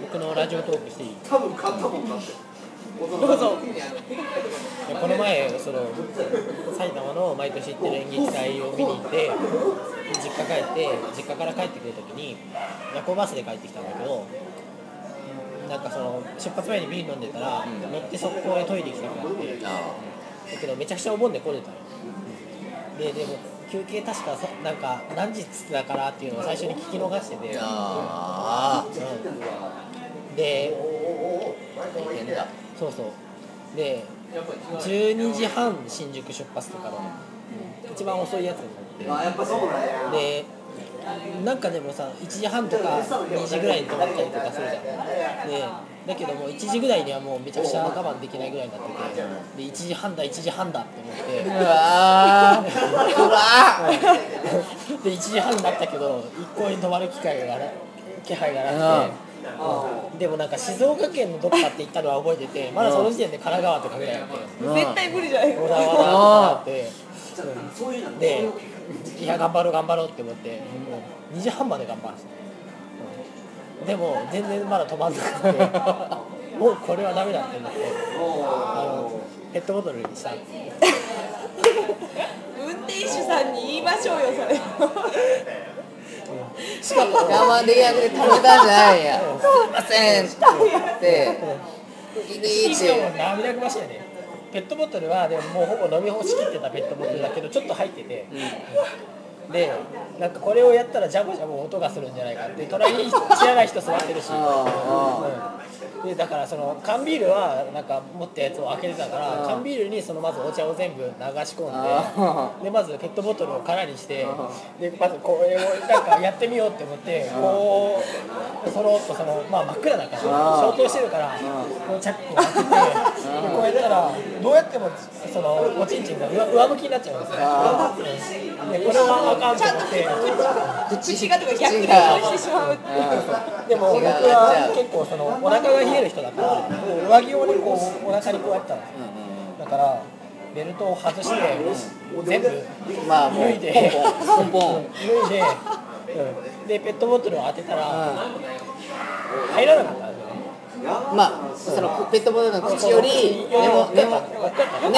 僕のラジオトークしていい？多分買ったもんだって。どうぞ。この前その埼玉の毎年行ってる演劇祭を見に行って実家帰って実家から帰ってくる時に夜行バスで帰ってきたんだけどなんかその出発前にビール飲んでたら、乗って速攻でトイレ行きたくなってだけどめちゃくちゃお盆で混んでたの。ででも休憩確かそなんか何時っつってたからっていうのを最初に聞き逃してて、あうん、であ大変だ。そうそう。で12時半新宿出発とかの一番遅いやつに乗っあやっぱそうなんや。てでなんかでもさ1時半とか2時ぐらいに止まったりとかするじゃん。でだけどもう1時ぐらいにはもうめちゃくちゃ我慢できないぐらいになってて。で1時半だ1時半だって思って。うわー。うわ で1時半になったけど一向に止まる機会がな気配がなくて、うん。でもなんか静岡県のどっかって言ったのは覚えててまだその時点で神奈川とかぐらいあってー絶対無理じゃない？小田原とかあって、うん。でいや頑張ろう頑張ろうって思って、もう2時半まで頑張るんですよ、うん。でも全然まだ止まんなくて もうこれはダメだって思ってあのペットボトルにした。運転手さんに言いましょうよそれ。しかも我慢できなくて食べたんじゃないや。すいませんって。言ってギリーって。涙ぐましいよねペットボトルはでももうほぼ飲み干しきってたペットボトルだけどちょっと入ってて、でなんかこれをやったらジャボジャボ音がするんじゃないかって隣に知らない人座ってるし、でだからその缶ビールはなんか持ったやつを開けてたからうん。缶ビールにそのまずお茶を全部流し込んあででまずペットボトルを空にしてでまずこれをなんかやってみようって思ってこうそろっとその、まあ、真っ暗だから消灯してるからこうチャックを開けてでこうやったらどうやってもそのおちんちんが上上向きになっちゃうんですよ。うん。でこれはあかんと思って。口がとか逆にしてしまうでも僕は結構そのお腹が冷える人だから上着をねこうお腹にこうやったの。だからベルトを外して全部脱いで脱いで、うん、でペットボトルを当てたら入らなかったんですよね。まあそのペットボトルの口より根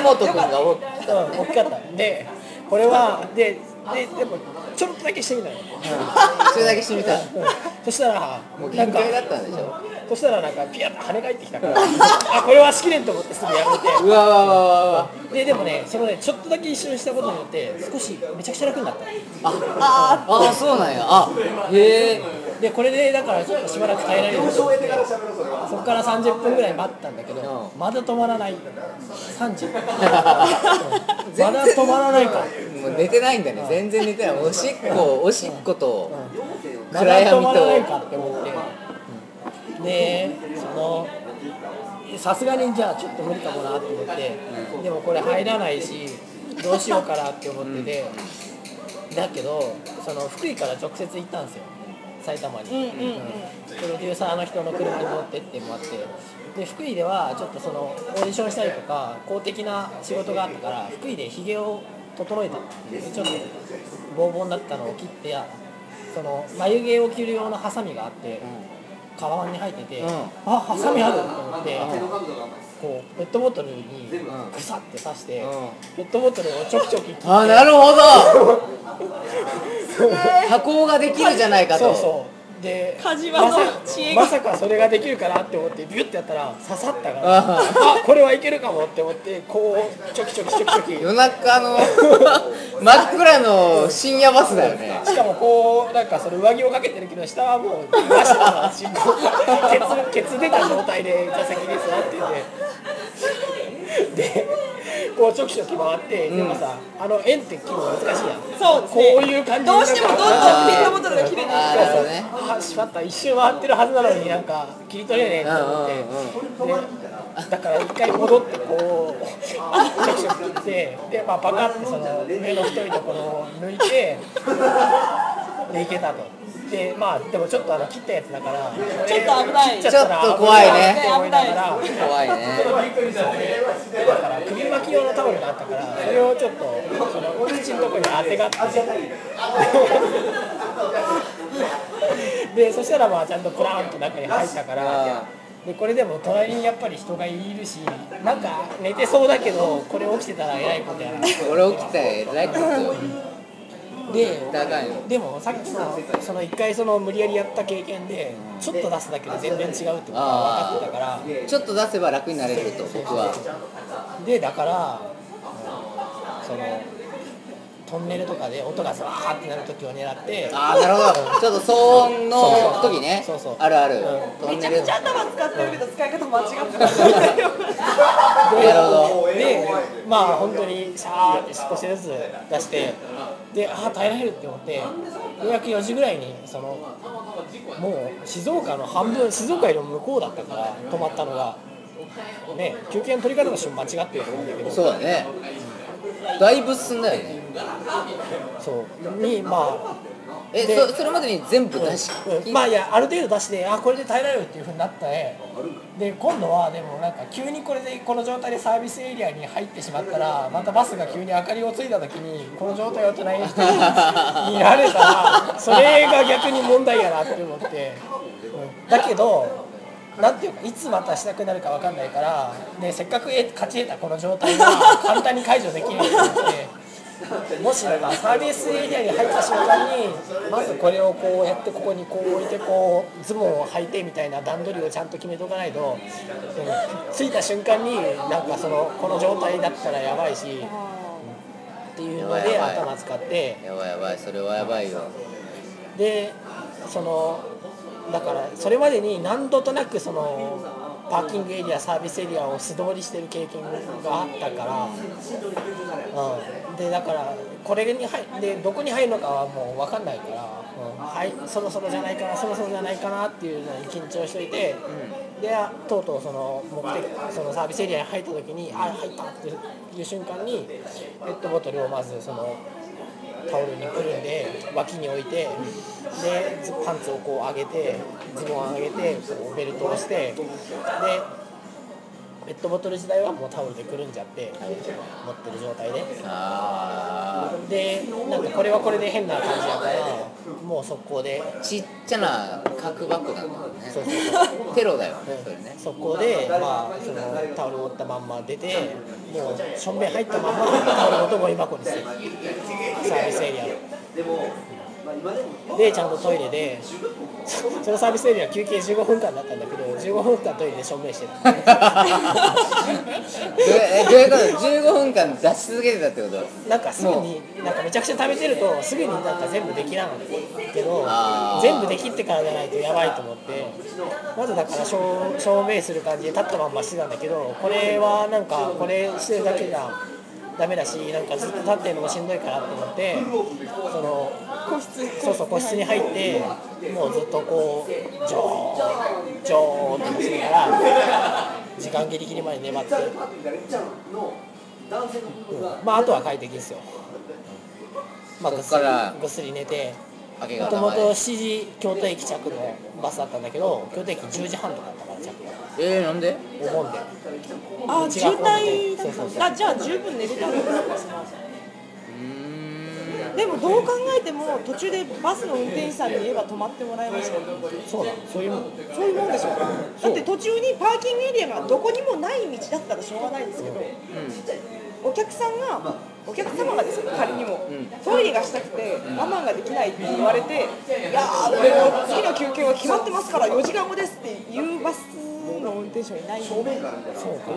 本君がおうん大きかった。でこれはでででもちょろっとだけしてみたの、それだけしてみた。うん。そしたらもう限界だったんでしょそしたらなんかピヤッと跳ね返ってきたからあこれはしきれんと思ってすぐやめて。うわででもねそのねちょっとだけ一緒にしたことによって少しめちゃくちゃ楽になった。あああそうなんや。あへえ。でこれでだからちょっとしばらく耐えられるようになってそこから30分ぐらい待ったんだけどうん。まだ止まらない。3時 うん。まだ止まらないか。もう寝てないんだね。全然寝てない。おしっこおしっことまだ暗闇止まらないとかって思ってでそのさすがにじゃあちょっと無理かもなって思ってでもこれ入らないしどうしようかなって思っててだけどその福井から直接行ったんですよ埼玉に、うんうんうん。プロデューサーの人の車に乗ってってもあってで福井ではちょっとそのオーディションしたりとか公的な仕事があったから福井でひげを整えたでちょっとボーボーになったのを切ってその眉毛を切る用のハサミがあって、カバンに入ってて、うん。あハサミある。と思って、うん。こうペットボトルにグサって刺して、うん。ペットボトルをちょきちょき切ってあなるほど。加工ができるじゃないかと。そうそうで梶間のまさ知恵が。まさかそれができるかなって思ってビュッてやったら刺さったからああこれはいけるかもって思ってこうちょきちょきちょきちょき夜中の 真っ暗の深夜バスだよね。しかもこうなんかそれ上着をかけてるけど下はもう出してたから進行。ケツケツ出た状態で座席に座ってて。でこうちょきちょき回って、でもさあの円って切るの難しいやん。そうこういう感じどうしてもどんどんペットボトルが切れていくあーなるほどね。はしまった。一周回ってるはずなのになんか切り取れねえと思って、でだから一回戻ってこうちょきちょき切って。で、まあ、バカってその上の太いところを抜いてでいけたと。でまあでもちょっとあの切ったやつだから。ちょっと危ない。ちょっと怖いね。怖いね。だから首巻き用のタオルがあったからそれをちょっとその口のところに当てがって。でそしたらまあちゃんとプラーンと中に入ったから。あでこれでも隣にやっぱり人がいるしなんか寝てそうだけどこれ起きてたらえらいことやな。俺起きたらえらいこと。よで高いのでもさっきのその一回その無理やりやった経験でちょっと出すだけで全然違うってことが分かってたからちょっと出せば楽になれると僕は。でだからそのトンネルとかで音がザーってなる時を狙ってああなるほど。ちょっと騒音の時ね。そうそうあるある。うん。トンネルめちゃくちゃ頭使ってるけど使い方間違ってるでなるほど。でまあ本当にシャーって少しずつ出してでああ耐えられるって思ってようやく4時ぐらいにそのもう静岡の半分静岡よりも向こうだったから止まったのがね休憩の取り方の瞬間間違ってると思うんだけど。そうだね。だいぶ進んだよね。そう。にまあえでそそれまでに全部出し？うんまあいやある程度出してあこれで耐えられるっていうふうになったね。で今度はでもなんか急にこれでこの状態でサービスエリアに入ってしまったらまたバスが急に明かりをついた時にこの状態を隣の？人に見られたら それが逆に問題やなって思って、うんだけどなんていうかいつまたしたくなるかわかんないから、ね、せっかく得勝ち得たこの状態が簡単に解除できると思って。もしなんかサービスエリアに入った瞬間にまずこれをこうやってここにこう置いてこうズボンを履いてみたいな段取りをちゃんと決めとかないと、うん着いた瞬間になんかそのこの状態だったらやばいしっていうので頭使って。やばいやばいそれはやばいよ。でそのだからそれまでに何度となくそのパーキングエリアサービスエリアを素通りしてる経験があったから、うん、でだからこれに入でどこに入るのかはもう分かんないから、うん。はい、そろそろじゃないかなそろそろじゃないかなっていうのに緊張しといて、でとうとうその目的そのサービスエリアに入った時にあ入ったっていう瞬間にペットボトルをまずそのタオルにくるんで脇に置いてでパンツをこう上げてズボンを上げてこうベルトをしてでペットボトル自体はもうタオルでくるんじゃって持ってる状態で。あでなんかこれはこれで変な感じやからもう速攻で。ーちっちゃな核爆弾だもんね。そうそうテロだよねそれね。速攻で、まあ、そのタオルを折ったまんま出てもうしょんべん入ったまんまタオルごとゴミ箱にする。サービスエリアでちゃんとトイレでそ そのサービスエリア休憩15分間だったんだけど15分間トイレでしょんべんしてた。どういうこと？15分間出し続けてたってこと？なんかすぐになんかめちゃくちゃ食べてるとすぐになんか全部できなかったけど全部できってからじゃないとやばいと思ってまずだから証証明する感じで立ったまんましてたんだけどこれはなんかこれしてるだけじゃダメだしなんかずっと立ってるのもしんどいからと思ってその個室そうそう個室に入ってもうずっとこうジョーンジョーンってしながら時間ギリギリまで粘って、うん。まああとは快適ですよ、まあ、ぐっすりぐっすり寝てもともと方まで7時京都駅着のバスだったんだけど京都駅10時半とかだったから着がえー、なんで？お盆で。あ渋滞そうそうそう。あじゃあ十分寝れたんですうーんでもどう考えても途中でバスの運転手さんに言えば止まってもらえますよ。そうだそういうもん。そういうもんでしょだって途中にパーキングエリアがどこにもない道だったらしょうがないんですけどお客さんがお客様がですよ仮にも、トイレがしたくて我慢ができないって言われて、いやーもう次の休憩は決まってますから4時間後ですっていうバスの運転手はいないので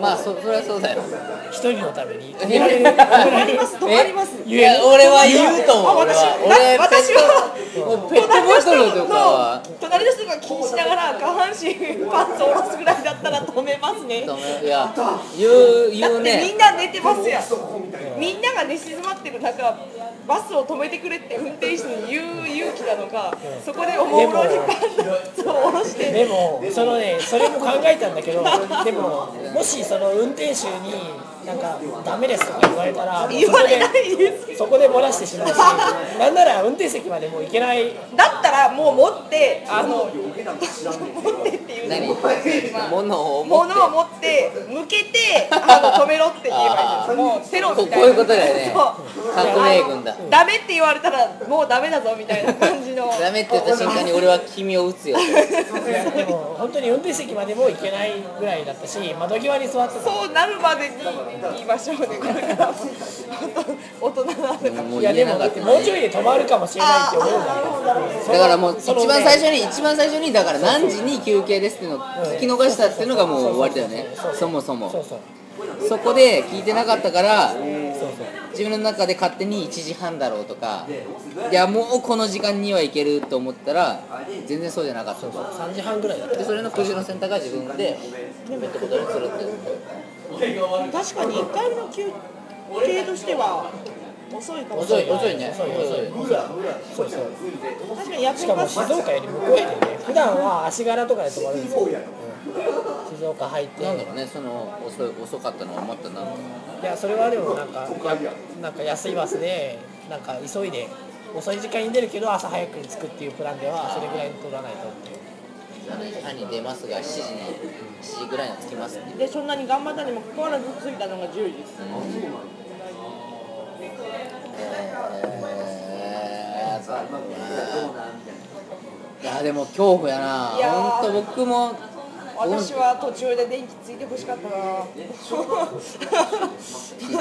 まあそそれはそうだよ。一人のために。止えめられる止まります。止まりますいや俺は言うと思うあ私俺は。私はペットもうペットボトルとかは。隣の人が気にしながら下半身パンツ下ろすぐらいだったら止めますね。止めいや言う言うだってみねんな寝てますやん。みんなが寝静まってる中バスを止めてくれって運転手に言う勇気なのかそこでおもむろにパンツを下ろして。でもそのねそれも考えたんだけどでももしその運転手になんかダメですとか言われたらで言われないです。そこで漏らしてしまうしなんなら運転席までもう行けない。だったらもう持ってあの持ってっていう。何？物を持って。物を持って向けてあの止めろって言えばいいんです。もうテロみたいな。ここういうことだよね。革命軍だ。ダメって言われたらもうダメだぞみたいな感じの。ダメって言った瞬間に俺は君を撃つよ。でも本当に運転席までも行けないぐらいだったし窓際に座ってた。そうなるまでに言いましょうねこれから大人なんだやでもだってもうちょいで止まるかもしれないって思うじゃんだからもう一番最初に一番最初にだから何時に休憩ですっていうのを聞き逃したっていうのがもう終わりだよね。そもそも。そこで聞いてなかったから自分の中で勝手に1時半だろうとかいやもうこの時間には行けると思ったら全然そうじゃなかったそうそう。3時半ぐらいだった。でそれの苦渋の選択は自分でペットボトルにするって確かに1回目の休憩としては遅いかもし遅れない。い遅いね。遅い遅いそうそう確かに夜しかも行バス静岡より向こうやでね。普段は足柄とかで泊まるんですよ、うん静岡入って。なんだろうね。その遅い遅かったのは思ったな。のいやそれはでもなんかやなんか安いバスでなんか急いで遅い時間に出るけど朝早くに着くっていうプランではそれぐらい取らないとっていう7時半に出ますが7時に7時ぐらい。には着きますってでそんなに頑張ったにもかかわらず着いたのが10時です。えーそうだないやでも恐怖やな。本当僕も私は途中で電気ついてほしかったな。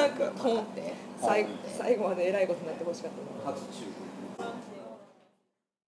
なんかもう最最後までえらいことになってほしかったな